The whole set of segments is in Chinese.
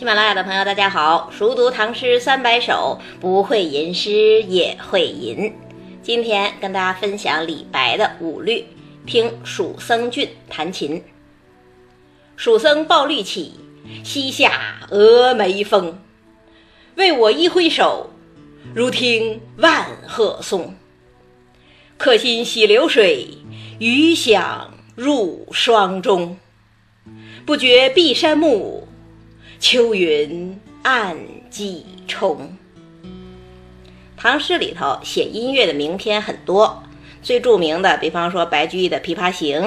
喜马拉雅的朋友，大家好！熟读唐诗三百首，不会吟诗也会吟。今天跟大家分享李白的五律，听蜀僧俊弹琴。蜀僧抱绿绮，西下峨眉峰。为我一挥手，如听万壑松。客心洗流水，余响入霜中。不觉碧山暮。秋云暗几重。唐诗里头写音乐的名篇很多，最著名的，比方说白居易的《琵琶行》，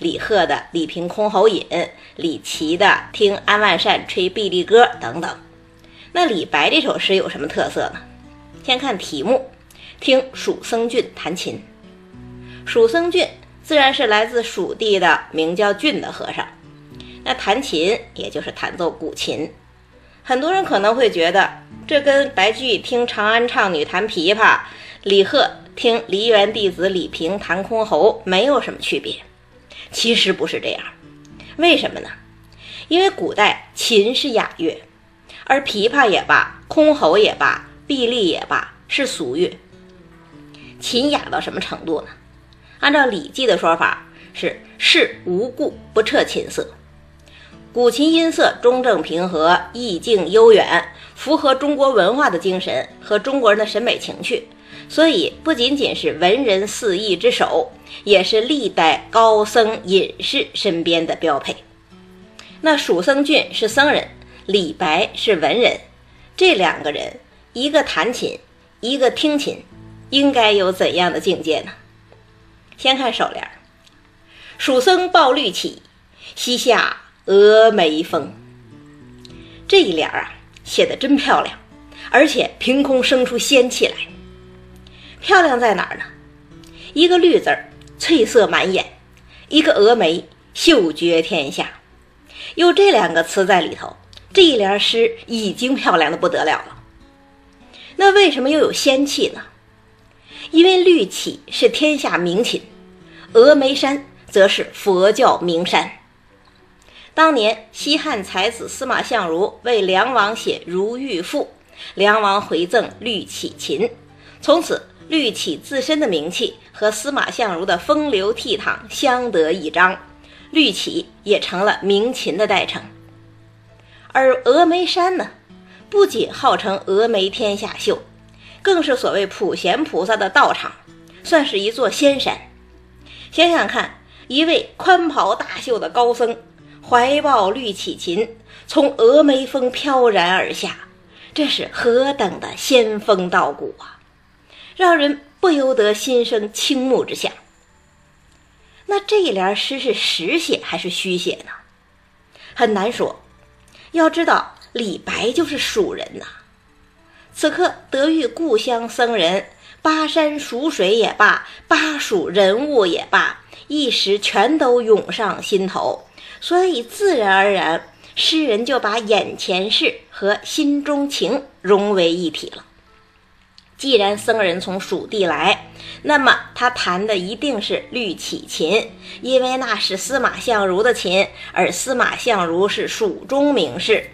李贺的《李瓶箜篌引》，李琦的《听安万善吹碧丽歌》等等。那李白这首诗有什么特色呢？先看题目，听蜀僧俊弹琴。蜀僧俊自然是来自蜀地的名叫俊的和尚。那弹琴，也就是弹奏古琴，很多人可能会觉得这跟白居易听长安唱女弹琵琶，李贺听梨园弟子李平弹箜篌没有什么区别。其实不是这样，为什么呢？因为古代琴是雅乐，而琵琶也罢，箜篌也罢，碧丽也罢，是俗乐。琴雅到什么程度呢？按照《礼记》的说法，是事无故不彻琴瑟。古琴音色中正平和，意境悠远，符合中国文化的精神和中国人的审美情趣，所以不仅仅是文人四艺之首，也是历代高僧隐士身边的标配。那蜀僧俊是僧人，李白是文人，这两个人，一个弹琴，一个听琴，应该有怎样的境界呢？先看首联：蜀僧抱绿绮，西下。峨眉峰这一联啊，写的真漂亮，而且凭空生出仙气来。漂亮在哪儿呢？一个绿字儿，翠色满眼；一个峨眉，秀绝天下。有这两个词在里头，这一联诗已经漂亮的不得了了。那为什么又有仙气呢？因为绿绮是天下名琴，峨眉山则是佛教名山。当年西汉才子司马相如为梁王写《如玉赋》，梁王回赠绿绮琴，从此绿绮自身的名气和司马相如的风流倜傥相得益彰，绿绮也成了名琴的代称。而峨眉山呢，不仅号称峨眉天下秀，更是所谓普贤菩萨的道场，算是一座仙山。想想看，一位宽袍大袖的高僧。怀抱绿绮琴，从峨眉峰飘然而下，这是何等的仙风道骨啊！让人不由得心生倾慕之想。那这一联诗是实写还是虚写呢？很难说。要知道，李白就是蜀人呐。此刻得遇故乡僧人，巴山蜀水也罢，巴蜀人物也罢，一时全都涌上心头。所以，自然而然，诗人就把眼前事和心中情融为一体了。既然僧人从蜀地来，那么他弹的一定是绿绮琴，因为那是司马相如的琴，而司马相如是蜀中名士。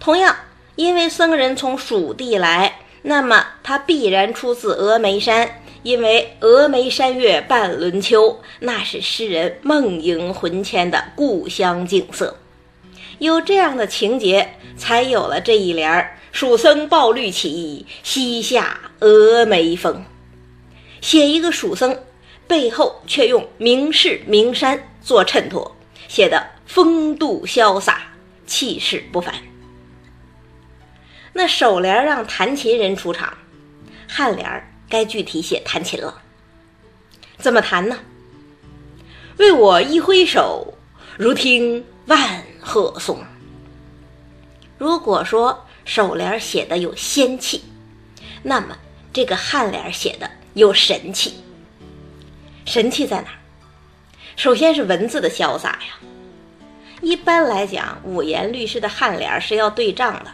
同样，因为僧人从蜀地来，那么他必然出自峨眉山。因为峨眉山月半轮秋，那是诗人梦萦魂牵的故乡景色。有这样的情节，才有了这一联儿：“蜀僧抱绿绮，西下峨眉峰。”写一个蜀僧，背后却用名士名山做衬托，写的风度潇洒，气势不凡。那首联让弹琴人出场，颔联儿。该具体写弹琴了，怎么弹呢？为我一挥手，如听万壑松。如果说首联写的有仙气，那么这个颔联写的有神气。神气在哪儿？首先是文字的潇洒呀。一般来讲，五言律诗的颔联是要对仗的，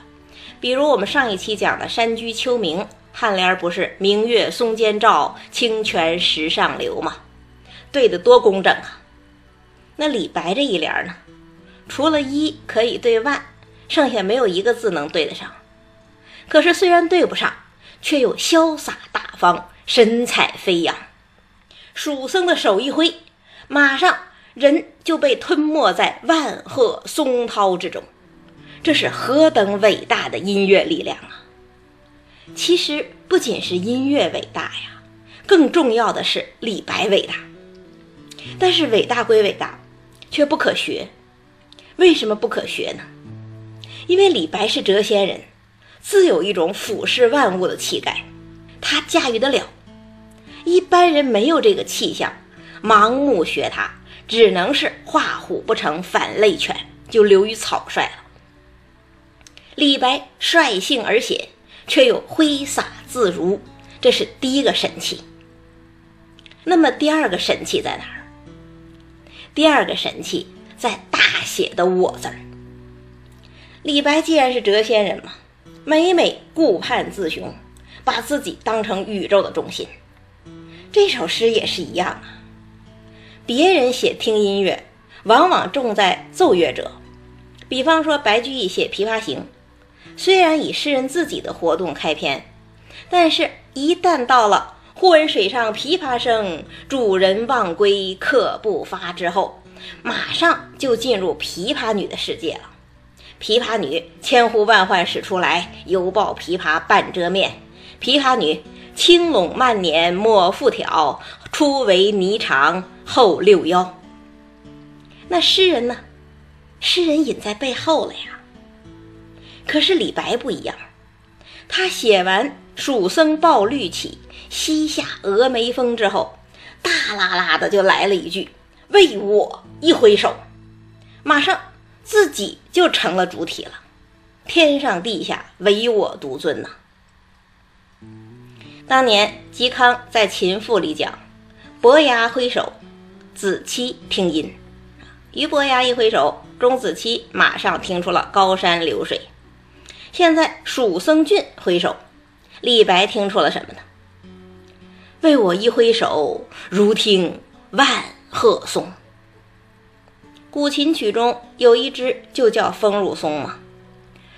比如我们上一期讲的《山居秋暝》。颔联不是“明月松间照，清泉石上流”吗？对的多工整啊！那李白这一联呢？除了一可以对万，剩下没有一个字能对得上。可是虽然对不上，却又潇洒大方，神采飞扬。蜀僧的手一挥，马上人就被吞没在万壑松涛之中。这是何等伟大的音乐力量！其实不仅是音乐伟大呀，更重要的是李白伟大。但是伟大归伟大，却不可学。为什么不可学呢？因为李白是谪仙人，自有一种俯视万物的气概，他驾驭得了。一般人没有这个气象，盲目学他，只能是画虎不成反类犬，就流于草率了。李白率性而写，却又挥洒自如，这是第一个神器。那么第二个神器在哪儿？第二个神器在大写的“我”字儿。李白既然是谪仙人嘛，每每顾盼自雄，把自己当成宇宙的中心。这首诗也是一样啊。别人写听音乐，往往重在奏乐者，比方说白居易写《琵琶行》。虽然以诗人自己的活动开篇，但是，一旦到了“忽闻水上琵琶声，主人忘归客不发”之后，马上就进入琵琶女的世界了。琵琶女千呼万唤始出来，犹抱琵琶半遮面。琵琶女轻拢慢捻抹复挑，初为霓裳后六幺。那诗人呢？诗人隐在背后了呀。可是李白不一样，他写完《蜀僧抱绿绮》“西下峨眉峰”之后，大啦啦的就来了一句“为我一挥手”，马上自己就成了主体了，天上地下唯我独尊呐。当年嵇康在《秦赋》里讲：“伯牙挥手，子期听音。”俞伯牙一挥手，钟子期马上听出了高山流水。现在蜀僧俊挥手，李白听出了什么呢？为我一挥手，如听万壑松。古琴曲中有一支就叫《风入松》嘛。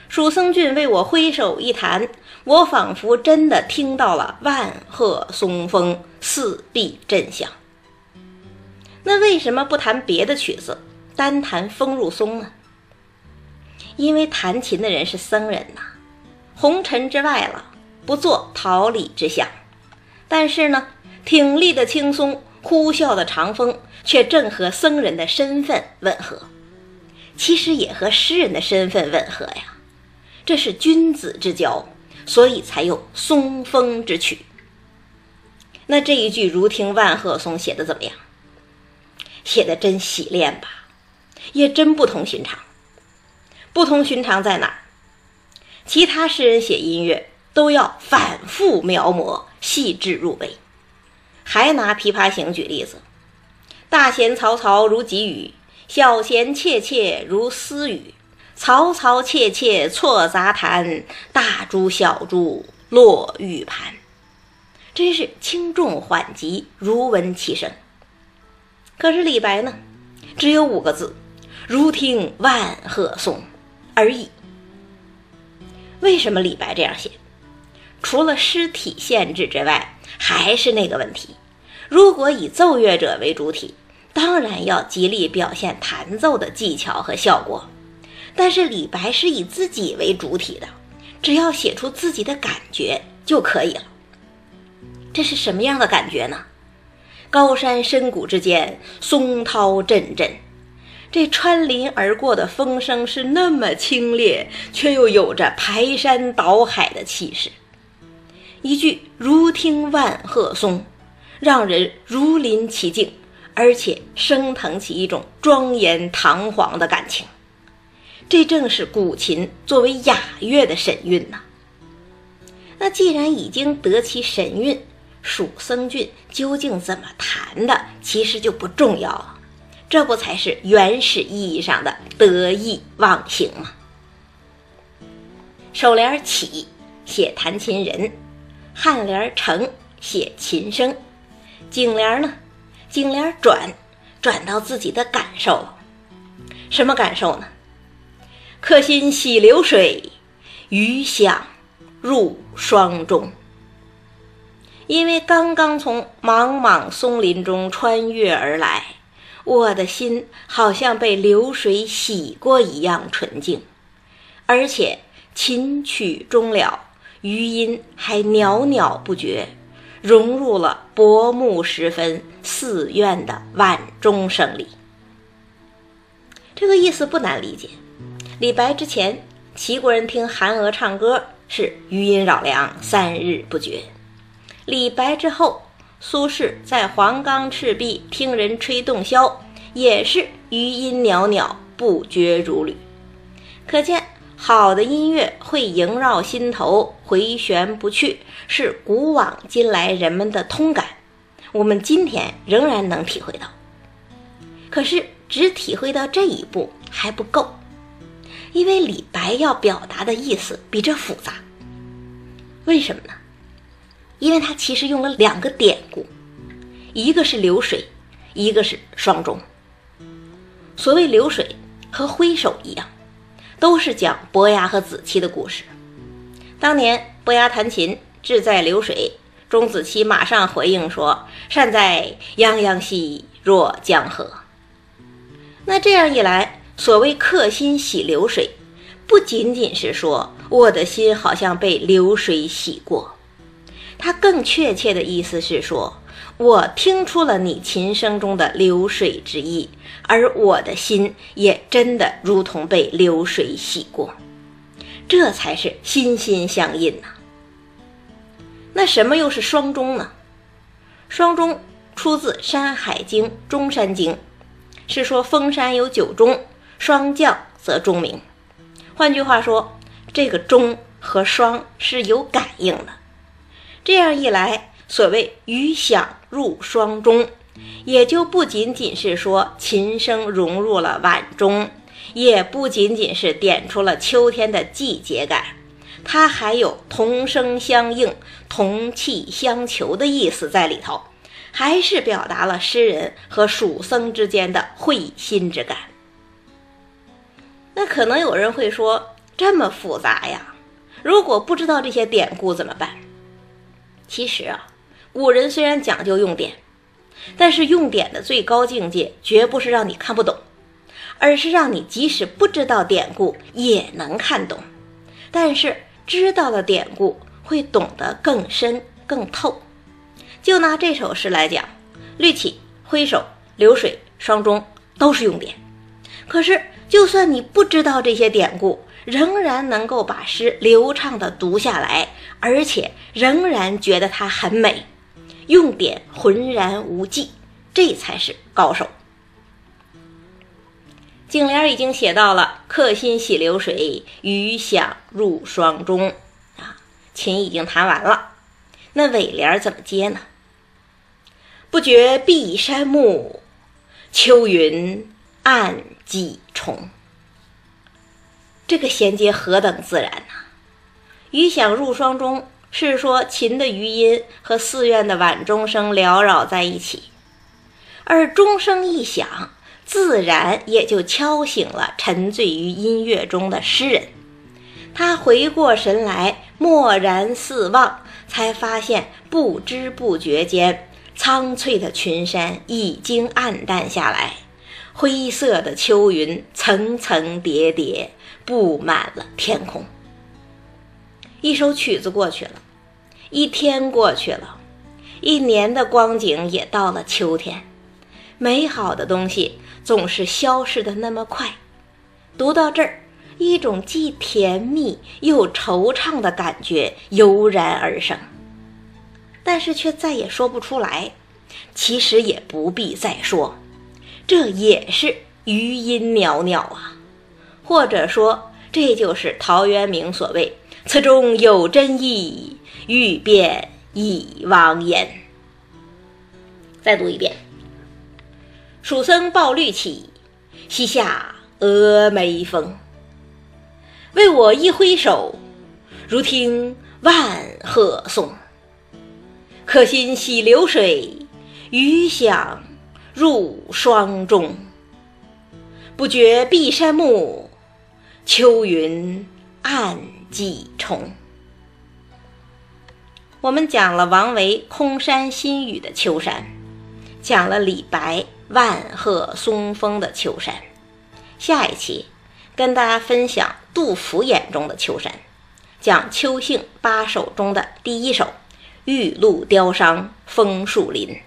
蜀僧俊为我挥手一弹，我仿佛真的听到了万壑松风，四壁震响。那为什么不弹别的曲子，单弹《风入松》呢？因为弹琴的人是僧人呐，红尘之外了，不做桃李之相。但是呢，挺立的青松，呼啸的长风，却正和僧人的身份吻合。其实也和诗人的身份吻合呀。这是君子之交，所以才有松风之曲。那这一句“如听万壑松”写的怎么样？写的真洗练吧，也真不同寻常。不同寻常在哪儿？其他诗人写音乐都要反复描摹，细致入微。还拿《琵琶行》举例子：“大弦嘈嘈如急雨，小弦切切如私语。嘈嘈切切错杂弹，大珠小珠落玉盘。”真是轻重缓急如闻其声。可是李白呢？只有五个字：“如听万壑松。”而已。为什么李白这样写？除了诗体限制之外，还是那个问题：如果以奏乐者为主体，当然要极力表现弹奏的技巧和效果。但是李白是以自己为主体的，只要写出自己的感觉就可以了。这是什么样的感觉呢？高山深谷之间，松涛阵阵。这穿林而过的风声是那么清冽，却又有着排山倒海的气势。一句“如听万壑松”，让人如临其境，而且升腾起一种庄严堂皇的感情。这正是古琴作为雅乐的神韵呐。那既然已经得其神韵，蜀僧俊究竟怎么弹的，其实就不重要了。这不才是原始意义上的得意忘形吗？首联起写弹琴人，颔联成写琴声，颈联呢？颈联转转到自己的感受。什么感受呢？客心洗流水，余响入霜中。因为刚刚从茫茫松林中穿越而来，我的心好像被流水洗过一样纯净，而且琴曲终了，余音还袅袅不绝，融入了薄暮时分寺院的晚钟声里。这个意思不难理解。李白之前，齐国人听韩娥唱歌是余音绕梁，三日不绝。李白之后，苏轼在黄冈赤壁听人吹洞箫，也是余音袅袅，不绝如缕。可见，好的音乐会萦绕心头，回旋不去，是古往今来人们的通感。我们今天仍然能体会到。可是，只体会到这一步还不够，因为李白要表达的意思比这复杂。为什么呢？因为它其实用了两个典故，一个是流水，一个是双钟。所谓流水和挥手一样，都是讲伯牙和子期的故事。当年伯牙弹琴，志在流水，钟子期马上回应说：“善哉，泱泱兮若江河。”那这样一来，所谓客心洗流水，不仅仅是说我的心好像被流水洗过。它更确切的意思是说，我听出了你琴声中的流水之意，而我的心也真的如同被流水洗过，这才是心心相印呐。那什么又是双钟呢？双钟出自《山海经·中山经》，是说封山有九钟，霜降则钟鸣。换句话说，这个钟和霜是有感应的。这样一来，所谓“余响入霜中”，也就不仅仅是说琴声融入了晚钟，也不仅仅是点出了秋天的季节感，它还有同声相应、同气相求的意思在里头，还是表达了诗人和蜀僧之间的会心之感。那可能有人会说，这么复杂呀？如果不知道这些典故怎么办？其实啊，古人虽然讲究用典，但是用典的最高境界绝不是让你看不懂，而是让你即使不知道典故也能看懂。但是知道了典故，会懂得更深更透。就拿这首诗来讲，绿起、挥手、流水、双钟都是用典。可是，就算你不知道这些典故，仍然能够把诗流畅地读下来，而且仍然觉得它很美，用典浑然无际，这才是高手。颈联已经写到了“客心洗流水，余响入霜中”，啊，琴已经弹完了，那尾联怎么接呢？“不觉碧山暮，秋云暗几重。”这个衔接何等自然呐！余响入霜中是说琴的余音和寺院的晚钟声缭绕在一起，而钟声一响，自然也就敲醒了沉醉于音乐中的诗人。他回过神来，蓦然四望，才发现不知不觉间，苍翠的群山已经暗淡下来，灰色的秋云层层叠叠。布满了天空。一首曲子过去了，一天过去了，一年的光景也到了秋天。美好的东西总是消失的那么快。读到这儿，一种既甜蜜又惆怅的感觉油然而生，但是却再也说不出来。其实也不必再说，这也是余音袅袅啊。或者说，这就是陶渊明所谓“此中有真意，欲辨已忘焉”。再读一遍：“蜀僧抱绿绮，西下峨眉峰。为我一挥手，如听万壑松。客心洗流水，余响入霜中。不觉碧山暮。”秋云暗几重。我们讲了王维空山新雨的秋山，讲了李白万壑松风的秋山。下一期跟大家分享杜甫眼中的秋山，讲秋兴八首中的第一首《玉露凋伤枫树林》。